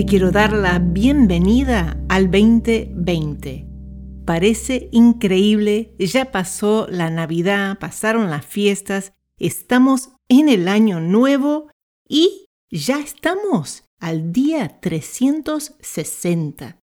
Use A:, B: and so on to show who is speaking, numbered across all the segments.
A: Te quiero dar la bienvenida al 2020. Parece increíble, ya pasó la Navidad, pasaron las fiestas, estamos en el año nuevo y ya estamos al día 360.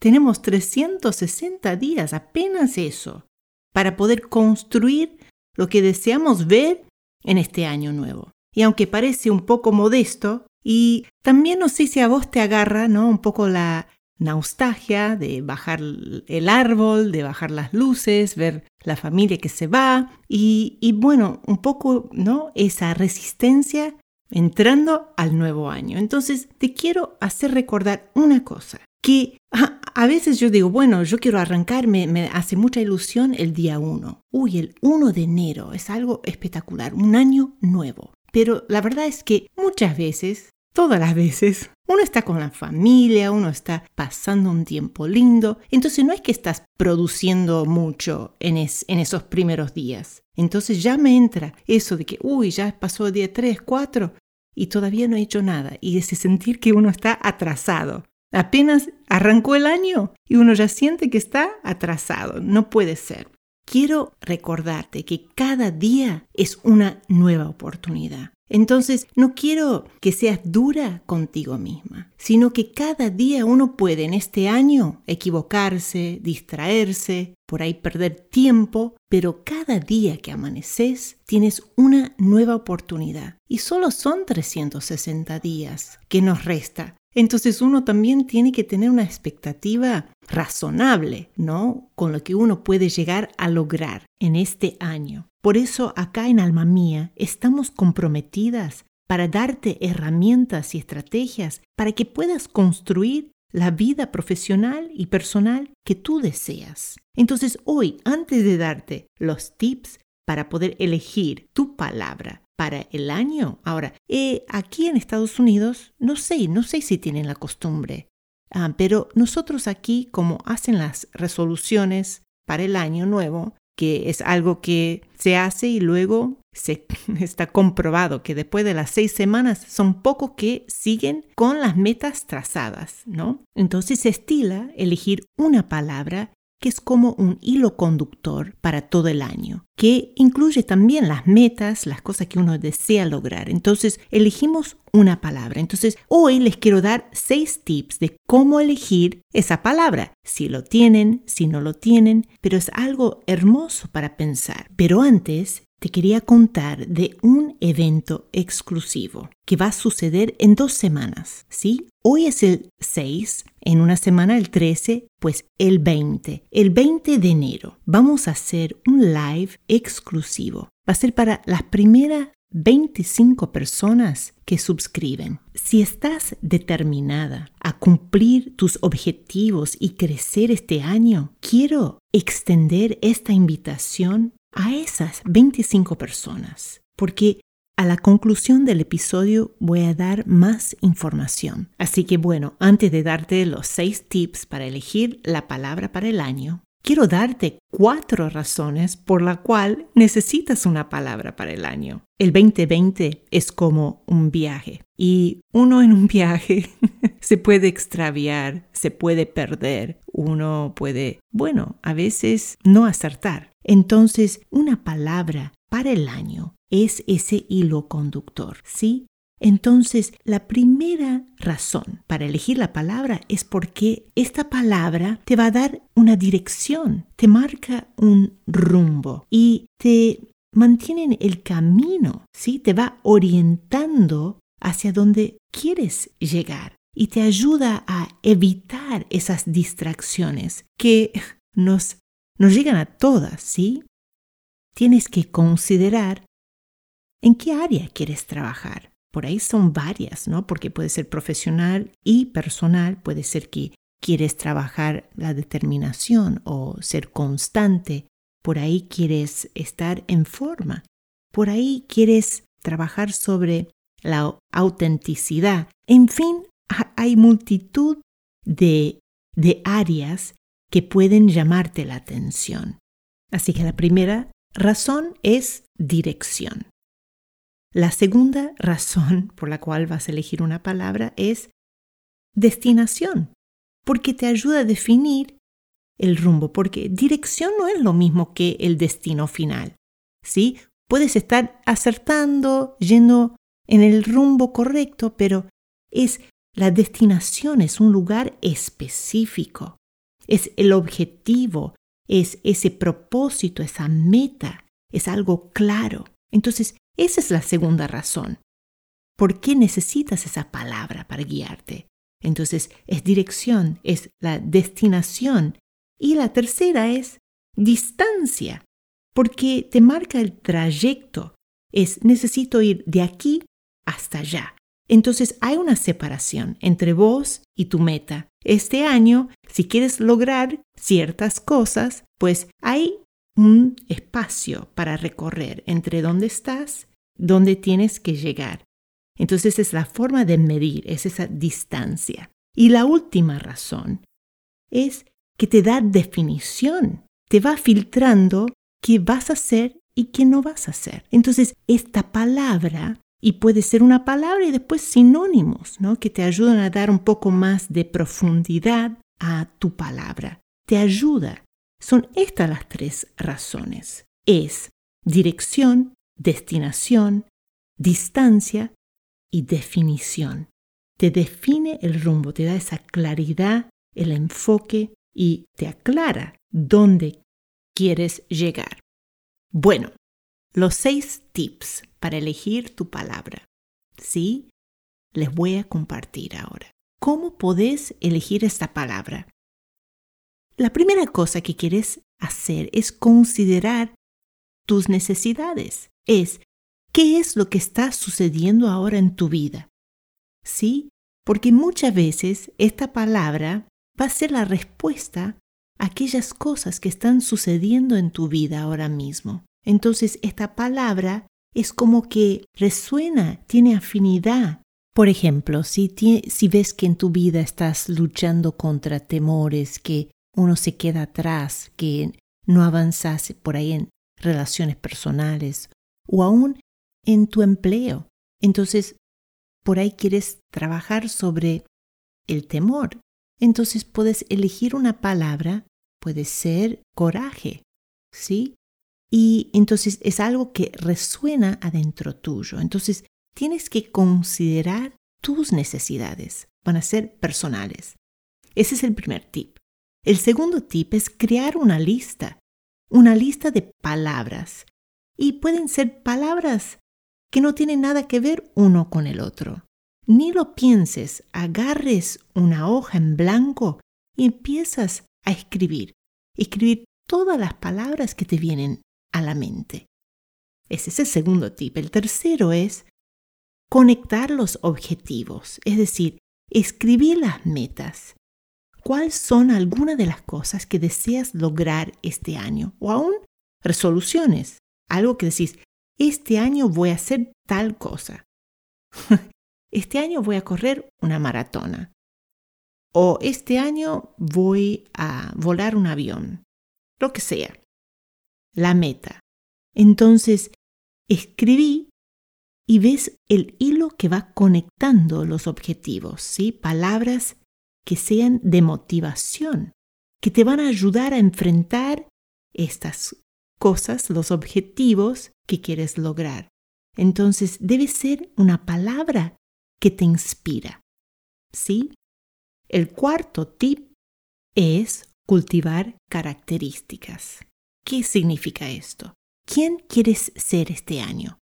A: Tenemos 360 días, apenas eso, para poder construir lo que deseamos ver en este año nuevo. Y aunque parece un poco modesto, y también no sé si a vos te agarra, ¿no? Un poco la nostalgia de bajar el árbol, de bajar las luces, ver la familia que se va y, y bueno, un poco, ¿no? Esa resistencia entrando al nuevo año. Entonces, te quiero hacer recordar una cosa, que a, veces yo digo, bueno, yo quiero arrancarme, me hace mucha ilusión el día 1. Uy, el 1 de enero es algo espectacular, un año nuevo. Pero la verdad es que muchas veces todas las veces. Uno está con la familia, uno está pasando un tiempo lindo, entonces no es que estás produciendo mucho en, en esos primeros días. Entonces ya me entra eso de que, uy, ya pasó el día 3, 4 y todavía no he hecho nada, y ese sentir que uno está atrasado. Apenas arrancó el año y uno ya siente que está atrasado. No puede ser. Quiero recordarte que cada día es una nueva oportunidad. Entonces, no quiero que seas dura contigo misma, sino que cada día uno puede en este año equivocarse, distraerse, por ahí perder tiempo, pero cada día que amaneces tienes una nueva oportunidad. Y solo son 360 días que nos resta entonces uno también tiene que tener una expectativa razonable, ¿no? Con lo que uno puede llegar a lograr en este año. Por eso acá en Alma Mía estamos comprometidas para darte herramientas y estrategias para que puedas construir la vida profesional y personal que tú deseas. Entonces hoy, antes de darte los tips para poder elegir tu palabra para el año. Ahora, eh, aquí en Estados Unidos, no sé, no sé si tienen la costumbre, ah, pero nosotros aquí, como hacen las resoluciones para el año nuevo, que es algo que se hace y luego se está comprobado que después de las seis semanas son pocos que siguen con las metas trazadas, ¿no? Entonces se estila elegir una palabra que es como un hilo conductor para todo el año, que incluye también las metas, las cosas que uno desea lograr. Entonces, elegimos una palabra. Entonces, hoy les quiero dar seis tips de cómo elegir esa palabra, si lo tienen, si no lo tienen, pero es algo hermoso para pensar. Pero antes, te quería contar de un evento exclusivo que va a suceder en dos semanas, ¿sí? Hoy es el 6, en una semana el 13, pues el 20. El 20 de enero vamos a hacer un live exclusivo. Va a ser para las primeras 25 personas que suscriben. Si estás determinada a cumplir tus objetivos y crecer este año, quiero extender esta invitación a esas 25 personas, porque a la conclusión del episodio voy a dar más información. Así que bueno, antes de darte los seis tips para elegir la palabra para el año, quiero darte cuatro razones por la cual necesitas una palabra para el año. El 2020 es como un viaje y uno en un viaje se puede extraviar, se puede perder, uno puede, bueno, a veces no acertar. Entonces, una palabra para el año es ese hilo conductor, ¿sí? Entonces, la primera razón para elegir la palabra es porque esta palabra te va a dar una dirección, te marca un rumbo y te mantiene en el camino, ¿sí? Te va orientando hacia donde quieres llegar y te ayuda a evitar esas distracciones que nos nos llegan a todas, ¿sí? Tienes que considerar ¿En qué área quieres trabajar? Por ahí son varias, ¿no? Porque puede ser profesional y personal, puede ser que quieres trabajar la determinación o ser constante, por ahí quieres estar en forma, por ahí quieres trabajar sobre la autenticidad. En fin, hay multitud de, de áreas que pueden llamarte la atención. Así que la primera razón es dirección. La segunda razón por la cual vas a elegir una palabra es destinación, porque te ayuda a definir el rumbo, porque dirección no es lo mismo que el destino final. ¿Sí? Puedes estar acertando, yendo en el rumbo correcto, pero es la destinación, es un lugar específico, es el objetivo, es ese propósito, esa meta, es algo claro. Entonces, esa es la segunda razón. ¿Por qué necesitas esa palabra para guiarte? Entonces, es dirección, es la destinación. Y la tercera es distancia, porque te marca el trayecto. Es necesito ir de aquí hasta allá. Entonces hay una separación entre vos y tu meta. Este año, si quieres lograr ciertas cosas, pues hay un espacio para recorrer entre dónde estás, dónde tienes que llegar. Entonces es la forma de medir, es esa distancia. Y la última razón es que te da definición, te va filtrando qué vas a hacer y qué no vas a hacer. Entonces, esta palabra y puede ser una palabra y después sinónimos, ¿no? Que te ayudan a dar un poco más de profundidad a tu palabra. Te ayuda. Son estas las tres razones. Es dirección, destinación, distancia y definición. Te define el rumbo, te da esa claridad, el enfoque y te aclara dónde quieres llegar. Bueno, los seis tips para elegir tu palabra. ¿Sí? Les voy a compartir ahora. ¿Cómo podés elegir esta palabra? La primera cosa que quieres hacer es considerar tus necesidades. Es, ¿qué es lo que está sucediendo ahora en tu vida? ¿Sí? Porque muchas veces esta palabra va a ser la respuesta aquellas cosas que están sucediendo en tu vida ahora mismo. Entonces esta palabra es como que resuena, tiene afinidad. Por ejemplo, si, si ves que en tu vida estás luchando contra temores, que uno se queda atrás, que no avanzas por ahí en relaciones personales o aún en tu empleo, entonces por ahí quieres trabajar sobre el temor. Entonces puedes elegir una palabra, puede ser coraje, ¿sí? Y entonces es algo que resuena adentro tuyo. Entonces tienes que considerar tus necesidades. Van a ser personales. Ese es el primer tip. El segundo tip es crear una lista. Una lista de palabras. Y pueden ser palabras que no tienen nada que ver uno con el otro. Ni lo pienses, agarres una hoja en blanco y empiezas a escribir. Escribir todas las palabras que te vienen a la mente. Ese es el segundo tip. El tercero es conectar los objetivos, es decir, escribir las metas. ¿Cuáles son algunas de las cosas que deseas lograr este año? O aún resoluciones, algo que decís, este año voy a hacer tal cosa. este año voy a correr una maratona. O este año voy a volar un avión. Lo que sea la meta. Entonces, escribí y ves el hilo que va conectando los objetivos, ¿sí? Palabras que sean de motivación, que te van a ayudar a enfrentar estas cosas, los objetivos que quieres lograr. Entonces, debe ser una palabra que te inspira, ¿sí? El cuarto tip es cultivar características. ¿Qué significa esto? ¿Quién quieres ser este año?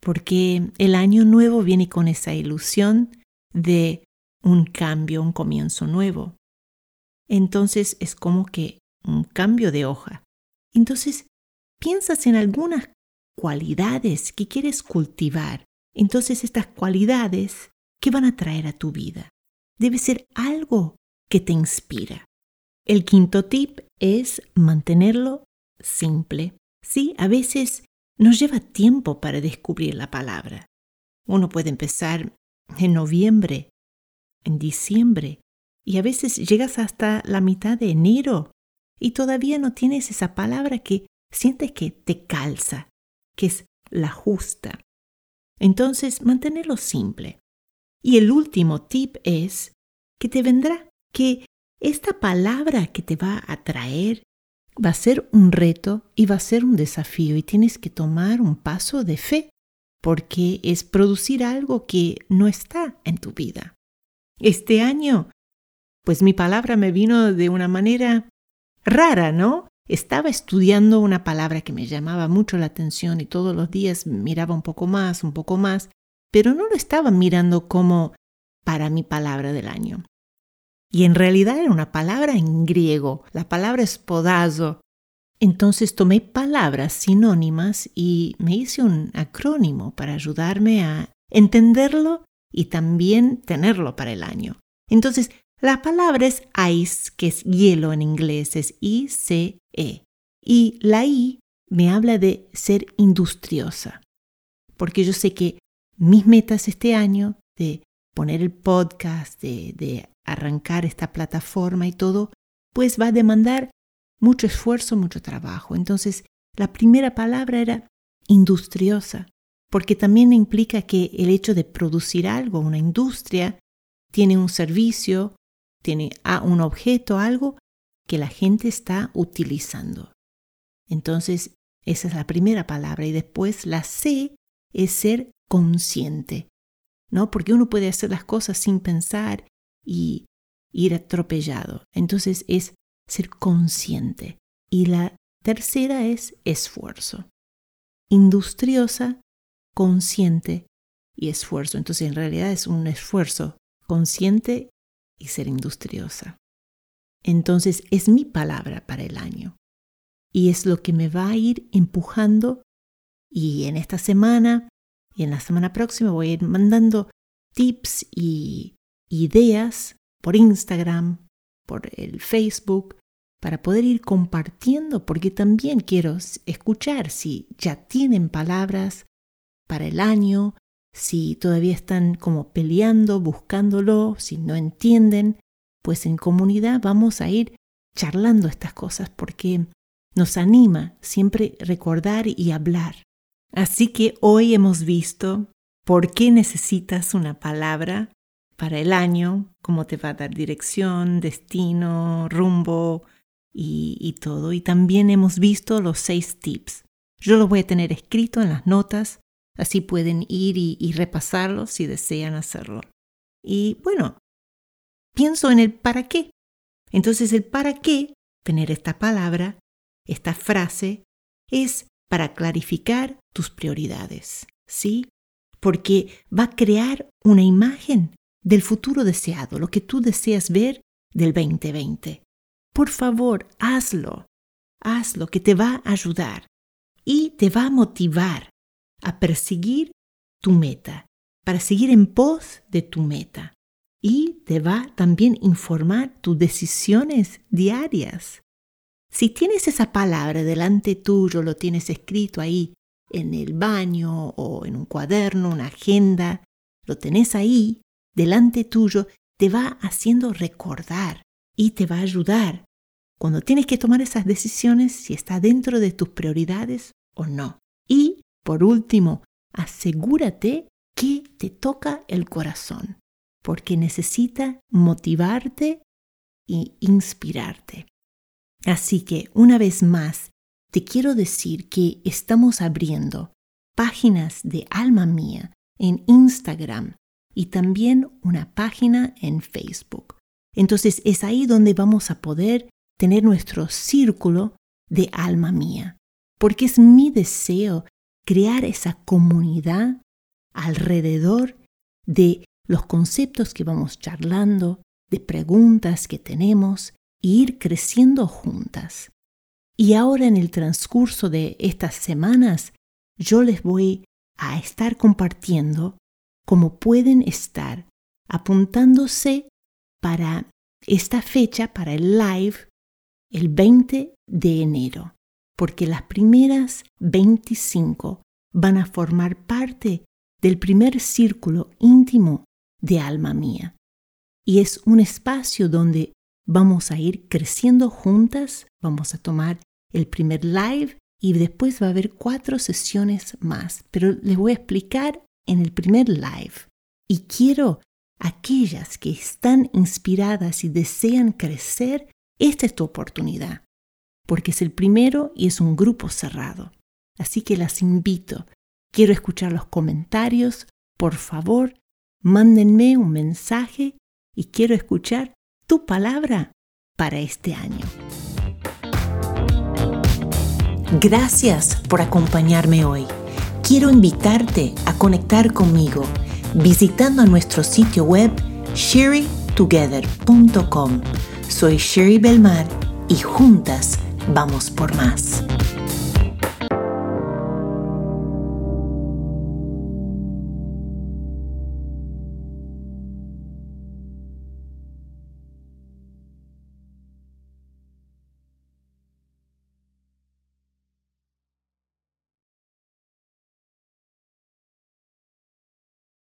A: Porque el año nuevo viene con esa ilusión de un cambio, un comienzo nuevo. Entonces es como que un cambio de hoja. Entonces piensas en algunas cualidades que quieres cultivar. Entonces estas cualidades, ¿qué van a traer a tu vida? Debe ser algo que te inspira. El quinto tip es mantenerlo simple. Sí, a veces nos lleva tiempo para descubrir la palabra. Uno puede empezar en noviembre, en diciembre, y a veces llegas hasta la mitad de enero y todavía no tienes esa palabra que sientes que te calza, que es la justa. Entonces, mantenerlo simple. Y el último tip es que te vendrá, que esta palabra que te va a traer va a ser un reto y va a ser un desafío y tienes que tomar un paso de fe porque es producir algo que no está en tu vida. Este año, pues mi palabra me vino de una manera rara, ¿no? Estaba estudiando una palabra que me llamaba mucho la atención y todos los días miraba un poco más, un poco más, pero no lo estaba mirando como para mi palabra del año. Y en realidad era una palabra en griego, la palabra es podazo. Entonces tomé palabras sinónimas y me hice un acrónimo para ayudarme a entenderlo y también tenerlo para el año. Entonces, la palabra es ice, que es hielo en inglés, es I-C-E. Y la I me habla de ser industriosa, porque yo sé que mis metas este año de poner el podcast, de, de arrancar esta plataforma y todo, pues va a demandar mucho esfuerzo, mucho trabajo. Entonces, la primera palabra era industriosa, porque también implica que el hecho de producir algo, una industria, tiene un servicio, tiene un objeto, algo que la gente está utilizando. Entonces, esa es la primera palabra. Y después la C es ser consciente, ¿no? Porque uno puede hacer las cosas sin pensar y ir atropellado. Entonces es ser consciente. Y la tercera es esfuerzo. Industriosa, consciente y esfuerzo. Entonces en realidad es un esfuerzo consciente y ser industriosa. Entonces es mi palabra para el año y es lo que me va a ir empujando y en esta semana y en la semana próxima voy a ir mandando tips y ideas por Instagram, por el Facebook, para poder ir compartiendo, porque también quiero escuchar si ya tienen palabras para el año, si todavía están como peleando, buscándolo, si no entienden, pues en comunidad vamos a ir charlando estas cosas porque nos anima siempre recordar y hablar. Así que hoy hemos visto por qué necesitas una palabra para el año, cómo te va a dar dirección, destino, rumbo y, todo. Y también hemos visto los seis tips. Yo los voy a tener escrito en las notas Así pueden ir y, repasarlo si desean hacerlo. Y bueno, pienso en el para qué. Entonces el para qué, tener esta palabra, esta frase, es para clarificar tus prioridades, ¿sí? Porque va a crear una imagen del futuro deseado, lo que tú deseas ver del 2020. Por favor, hazlo, hazlo, que te va a ayudar y te va a motivar a perseguir tu meta, para seguir en pos de tu meta. Y te va también informar tus decisiones diarias. Si tienes esa palabra delante tuyo, lo tienes escrito ahí en el baño o en un cuaderno, una agenda, lo tenés ahí delante tuyo, te va haciendo recordar y te va a ayudar cuando tienes que tomar esas decisiones si está dentro de tus prioridades o no. Y por último, asegúrate que te toca el corazón, porque necesita motivarte e inspirarte. Así que, una vez más, te quiero decir que estamos abriendo páginas de Alma Mía en Instagram y también una página en Facebook. Entonces es ahí donde vamos a poder tener nuestro círculo de Alma Mía, porque es mi deseo crear esa comunidad alrededor de los conceptos que vamos charlando, de preguntas que tenemos, e ir creciendo juntas. Y ahora en el transcurso de estas semanas yo les voy a estar compartiendo cómo pueden estar apuntándose para esta fecha, para el live, el 20 de enero, porque las primeras 25 van a formar parte del primer círculo íntimo de alma mía. Y es un espacio donde vamos a ir creciendo juntas, vamos a tomar el primer live y después va a haber cuatro sesiones más, pero les voy a explicar en el primer live. Y quiero aquellas que están inspiradas y desean crecer, esta es tu oportunidad, porque es el primero y es un grupo cerrado. Así que las invito. Quiero escuchar los comentarios. Por favor, mándenme un mensaje y quiero escuchar tu palabra para este año. Gracias por acompañarme hoy. Quiero invitarte a conectar conmigo visitando nuestro sitio web sherrytogether.com. Soy Sherry Belmar y juntas vamos por más.